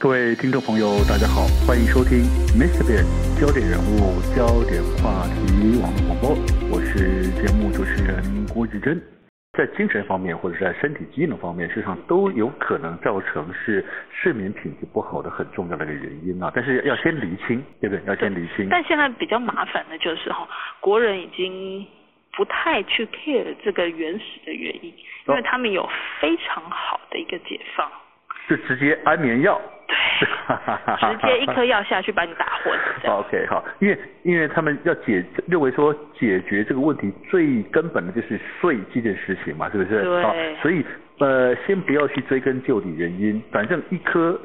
各位听众朋友，大家好，欢迎收听 Mr. Bear 焦点人物、焦点话题网络广播，我是节目主持人郭志珍。在精神方面或者是在身体机能方面，事实上都有可能造成是睡眠品质不好的很重要的一个原因啊。但是要先厘清，对不对？要先厘清。但现在比较麻烦的就是哈，国人已经不太去 care 这个原始的原因，因为他们有非常好的一个解放，就直接安眠药。对，直接一颗药下去把你打昏。OK，好，因为因为他们要解认为说解决这个问题最根本的就是睡这件事情嘛，是不是？对。好，所以呃，先不要去追根究底原因，反正一颗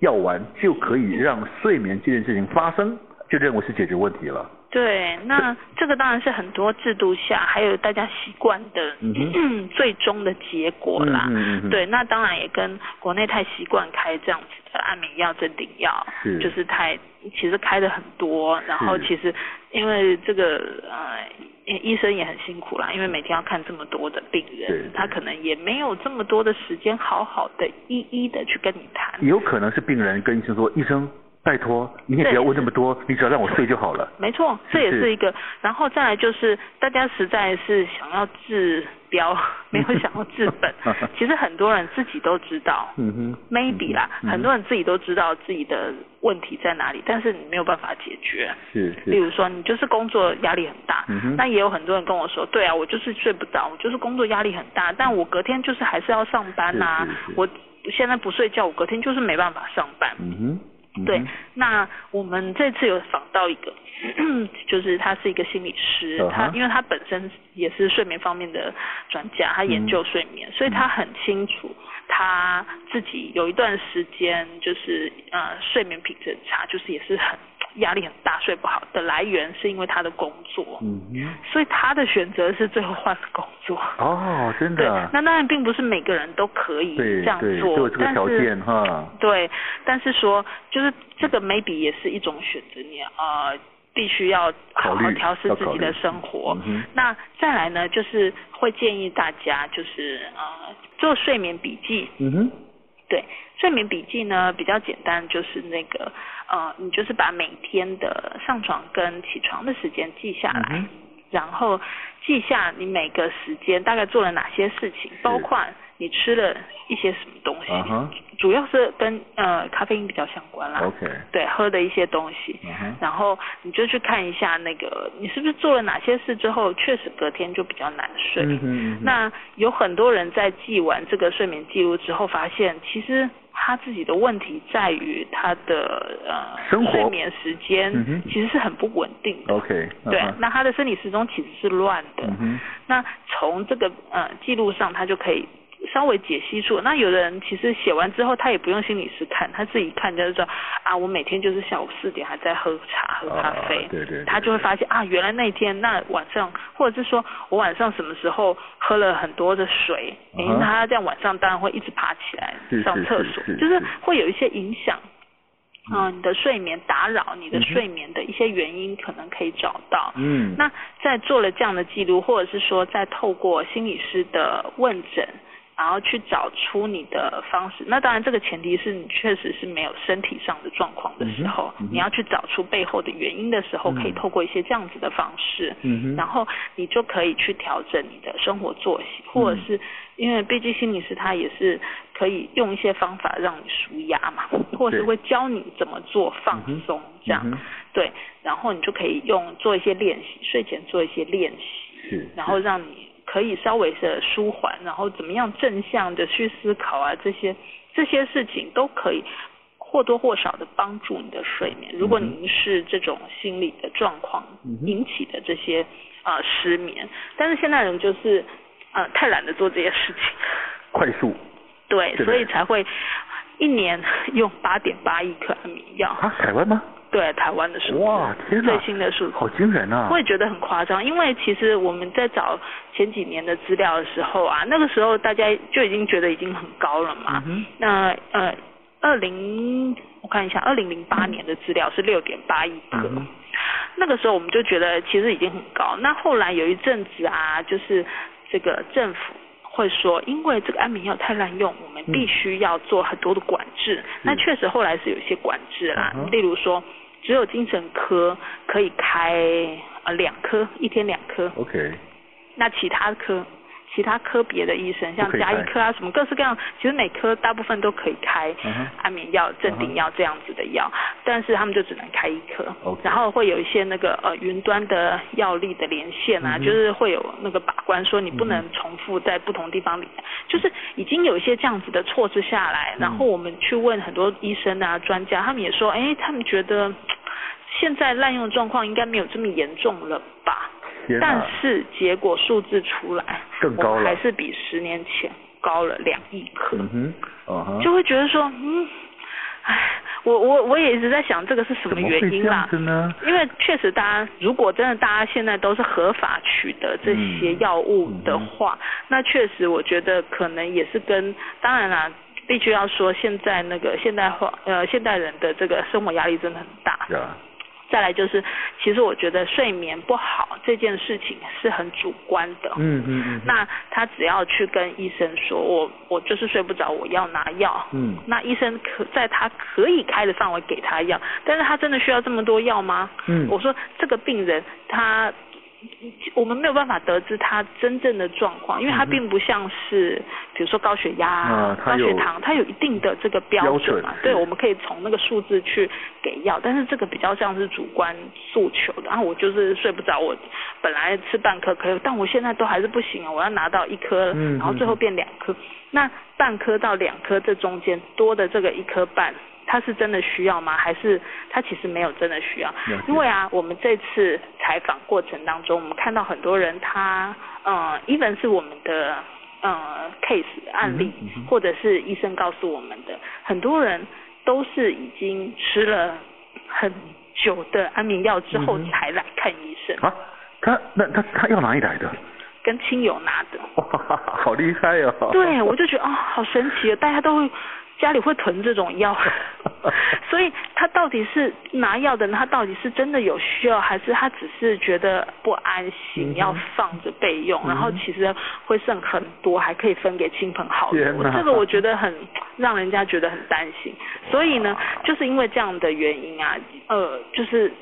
药丸就可以让睡眠这件事情发生，就认为是解决问题了。对，那这个当然是很多制度下，还有大家习惯的、嗯、最终的结果啦。嗯嗯、对，那当然也跟国内太习惯开这样子的安眠药、镇定药，是就是太其实开的很多，然后其实因为这个呃医生也很辛苦啦，因为每天要看这么多的病人，他可能也没有这么多的时间好好的一一的去跟你谈。有可能是病人跟医生说，医生。拜托，你也不要问那么多，你只要让我睡就好了。没错，这也是一个。然后再来就是，大家实在是想要治标，没有想要治本。其实很多人自己都知道，嗯哼，maybe 啦，嗯、很多人自己都知道自己的问题在哪里，但是你没有办法解决。是是。例如说，你就是工作压力很大，嗯哼，那也有很多人跟我说，对啊，我就是睡不着，我就是工作压力很大，但我隔天就是还是要上班呐、啊，我现在不睡觉，我隔天就是没办法上班。嗯哼。对，那我们这次有访到一个，就是他是一个心理师，uh. 他因为他本身也是睡眠方面的专家，他研究睡眠，嗯、所以他很清楚他自己有一段时间就是呃睡眠品质很差，就是也是很。压力很大，睡不好的来源是因为他的工作，嗯哼，所以他的选择是最后换了工作。哦，真的。对，那当然并不是每个人都可以这样做，对对，这个条件哈。对，但是说就是这个 maybe 也是一种选择，你呃必须要好好调试自己的生活。嗯。那再来呢，就是会建议大家就是呃做睡眠笔记。嗯哼。对，睡眠笔记呢比较简单，就是那个呃，你就是把每天的上床跟起床的时间记下来，嗯、然后记下你每个时间大概做了哪些事情，包括。你吃了一些什么东西？Uh -huh. 主要是跟呃咖啡因比较相关啦。OK。对，喝的一些东西。Uh -huh. 然后你就去看一下那个，你是不是做了哪些事之后，确实隔天就比较难睡。Uh -huh. 那有很多人在记完这个睡眠记录之后，发现其实他自己的问题在于他的呃睡眠时间其实是很不稳定的。OK。Uh -huh. 对，那他的生理时钟其实是乱的。Uh -huh. 那从这个呃记录上，他就可以。稍微解析出，那有的人其实写完之后，他也不用心理师看，他自己看就是说啊，我每天就是下午四点还在喝茶喝咖啡，啊、对，对，对对，他就会发现啊，原来那天那晚上，或者是说我晚上什么时候喝了很多的水，因、uh、为他这样晚上当然会一直爬起来上厕所，是是是是就是会有一些影响。啊、嗯，你的睡眠打扰你的睡眠的一些原因，可能可以找到。嗯，那在做了这样的记录，或者是说在透过心理师的问诊。然后去找出你的方式，那当然这个前提是你确实是没有身体上的状况的时候，嗯嗯、你要去找出背后的原因的时候，嗯、可以透过一些这样子的方式，嗯，然后你就可以去调整你的生活作息，嗯、或者是因为毕竟心理师他也是可以用一些方法让你舒压嘛，或者是会教你怎么做放松这样，嗯，对，然后你就可以用做一些练习，睡前做一些练习，然后让你。可以稍微的舒缓，然后怎么样正向的去思考啊，这些这些事情都可以或多或少的帮助你的睡眠。如果您是这种心理的状况引起的这些啊、呃、失眠，但是现在人就是啊、呃、太懒得做这些事情，快速，对，所以才会一年用八点八亿颗安眠药。啊，台湾吗？对台湾的数字，哇，最新的数字，好惊人啊！我也觉得很夸张，因为其实我们在找前几年的资料的时候啊，那个时候大家就已经觉得已经很高了嘛。嗯、那呃，二零我看一下，二零零八年的资料是六点八亿颗，嗯，那个时候我们就觉得其实已经很高。那后来有一阵子啊，就是这个政府。会说，因为这个安眠药太滥用，我们必须要做很多的管制。嗯、那确实后来是有一些管制啦，嗯、例如说，只有精神科可以开呃两颗，一天两颗。OK。那其他科。其他科别的医生，像加医科啊，什么各式各样，其实每科大部分都可以开安眠药、镇定药这样子的药，但是他们就只能开一颗。Okay. 然后会有一些那个呃云端的药力的连线啊，就是会有那个把关，说你不能重复在不同地方里面，就是已经有一些这样子的措施下来。然后我们去问很多医生啊、专家，他们也说，哎，他们觉得现在滥用状况应该没有这么严重了吧？但是结果数字出来，更高了，还是比十年前高了两亿颗。uh 就会觉得说，嗯，唉，我我我也一直在想这个是什么原因啦？呢？因为确实，大家如果真的大家现在都是合法取得这些药物的话，嗯嗯、那确实我觉得可能也是跟，当然啦，必须要说现在那个现代化呃现代人的这个生活压力真的很大。Yeah. 再来就是，其实我觉得睡眠不好这件事情是很主观的。嗯嗯嗯。那他只要去跟医生说，我我就是睡不着，我要拿药。嗯。那医生可在他可以开的范围给他药，但是他真的需要这么多药吗？嗯。我说这个病人他。我们没有办法得知他真正的状况，因为他并不像是，比如说高血压、啊、高血糖，它有一定的这个标准嘛。对，我们可以从那个数字去给药，但是这个比较像是主观诉求的。然后我就是睡不着，我本来吃半颗可以，但我现在都还是不行啊，我要拿到一颗，然后最后变两颗。那半颗到两颗这中间多的这个一颗半。他是真的需要吗？还是他其实没有真的需要？因为啊，我们这次采访过程当中，我们看到很多人他，呃，even 是我们的呃 case 案例，或者是医生告诉我们的，很多人都是已经吃了很久的安眠药之后才来看医生。啊，他那他他要哪里来的？跟亲友拿的。哇，好厉害哦！对，我就觉得啊、哦，好神奇啊，大家都会。家里会囤这种药，所以他到底是拿药的人，他到底是真的有需要，还是他只是觉得不安心，要放着备用，然后其实会剩很多，还可以分给亲朋好友。这个我觉得很让人家觉得很担心。所以呢，就是因为这样的原因啊，呃，就是。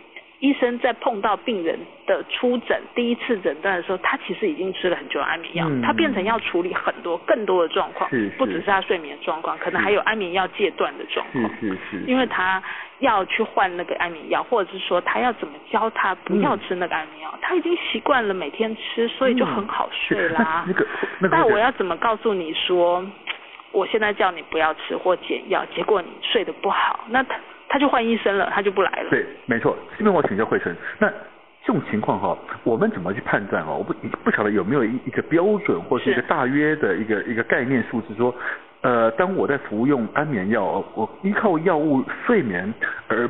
医生在碰到病人的初诊第一次诊断的时候，他其实已经吃了很久的安眠药，嗯、他变成要处理很多更多的状况，是是。不只是他睡眠状况，可能还有安眠药戒断的状况，是是是，因为他要去换那个安眠药，或者是说他要怎么教他不要吃那个安眠药，嗯、他已经习惯了每天吃，所以就很好睡啦。那个，那但我要怎么告诉你说，我现在叫你不要吃或减药，结果你睡得不好，那他。他就换医生了，他就不来了。对，没错。这边我请教惠岑，那这种情况哈，我们怎么去判断哦？我不不晓得有没有一一个标准或是一个大约的一个一个概念数字，说，呃，当我在服用安眠药，我依靠药物睡眠，而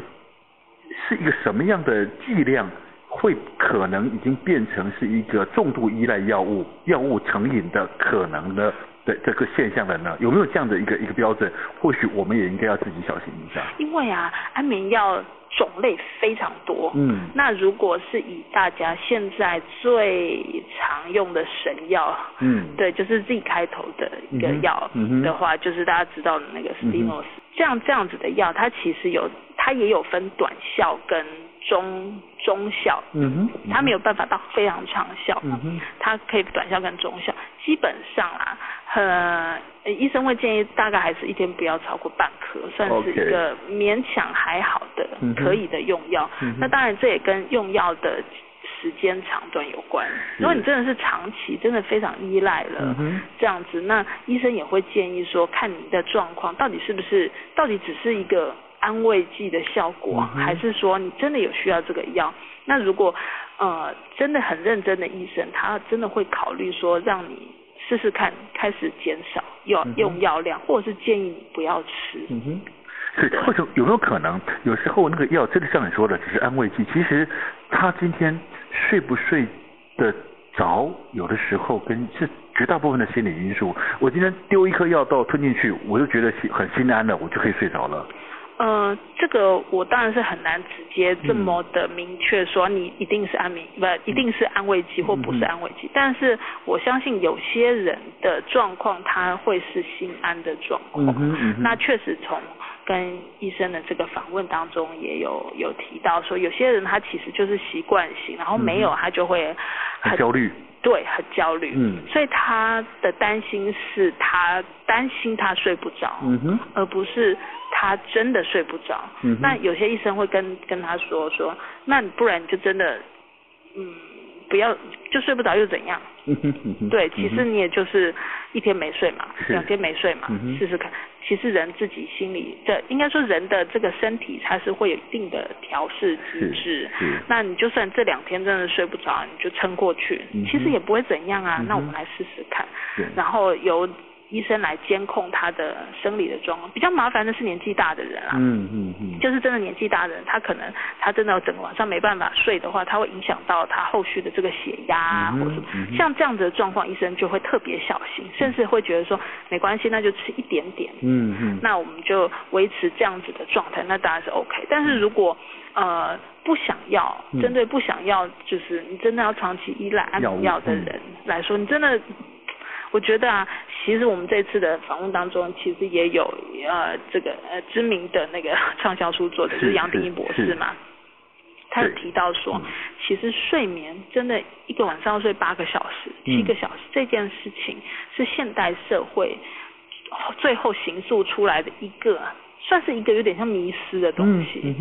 是一个什么样的剂量，会可能已经变成是一个重度依赖药物、药物成瘾的可能的。对这个现象的呢，有没有这样的一个一个标准？或许我们也应该要自己小心一下。因为啊，安眠药种类非常多。嗯。那如果是以大家现在最常用的神药，嗯，对，就是 Z 开头的一个药的话，嗯嗯、就是大家知道的那个 Stimulus，、嗯、这样这样子的药，它其实有，它也有分短效跟。中中效，嗯哼，它没有办法到非常长效，嗯哼，它可以短效跟中效，基本上啊，呃，医生会建议大概还是一天不要超过半颗，算是一个勉强还好的可以的用药。嗯、那当然这也跟用药的时间长短有关。如果你真的是长期，真的非常依赖了，嗯、这样子，那医生也会建议说，看你的状况到底是不是，到底只是一个。安慰剂的效果，嗯、还是说你真的有需要这个药？那如果呃真的很认真的医生，他真的会考虑说让你试试看，开始减少药用药量，或者是建议你不要吃。嗯哼，是或者有没有可能，有时候那个药真的像你说的只是安慰剂，其实他今天睡不睡得着，有的时候跟是绝大部分的心理因素。我今天丢一颗药到吞进去，我就觉得心很心安了，我就可以睡着了。呃，这个我当然是很难直接这么的明确说你一定是安眠，不一定是安慰剂或不是安慰剂，但是我相信有些人的状况他会是心安的状况，那确实从跟医生的这个访问当中也有有提到说，有些人他其实就是习惯性，然后没有他就会很焦虑。对，很焦虑，嗯，所以他的担心是他担心他睡不着，嗯哼，而不是他真的睡不着，嗯，那有些医生会跟跟他说说，那不然你就真的，嗯。不要就睡不着又怎样？对，其实你也就是一天没睡嘛，两天没睡嘛，试试看。其实人自己心里的，应该说人的这个身体，它是会有一定的调试机制。那你就算这两天真的睡不着，你就撑过去，其实也不会怎样啊。那我们来试试看，然后由。医生来监控他的生理的状况，比较麻烦的是年纪大的人啊，嗯嗯嗯，就是真的年纪大的人，他可能他真的整个晚上没办法睡的话，他会影响到他后续的这个血压啊，或者什么，像这样子的状况，医生就会特别小心，甚至会觉得说没关系，那就吃一点点，嗯嗯，那我们就维持这样子的状态，那当然是 OK。但是如果呃不想要，针对不想要，就是你真的要长期依赖安眠药的人来说，你真的。我觉得啊，其实我们这次的访问当中，其实也有呃这个呃知名的那个畅销书作者，就是杨鼎一博士嘛，他有提到说，其实睡眠真的一个晚上要睡八个小时、七个小时，这件事情是现代社会最后形塑出来的一个，算是一个有点像迷思的东西。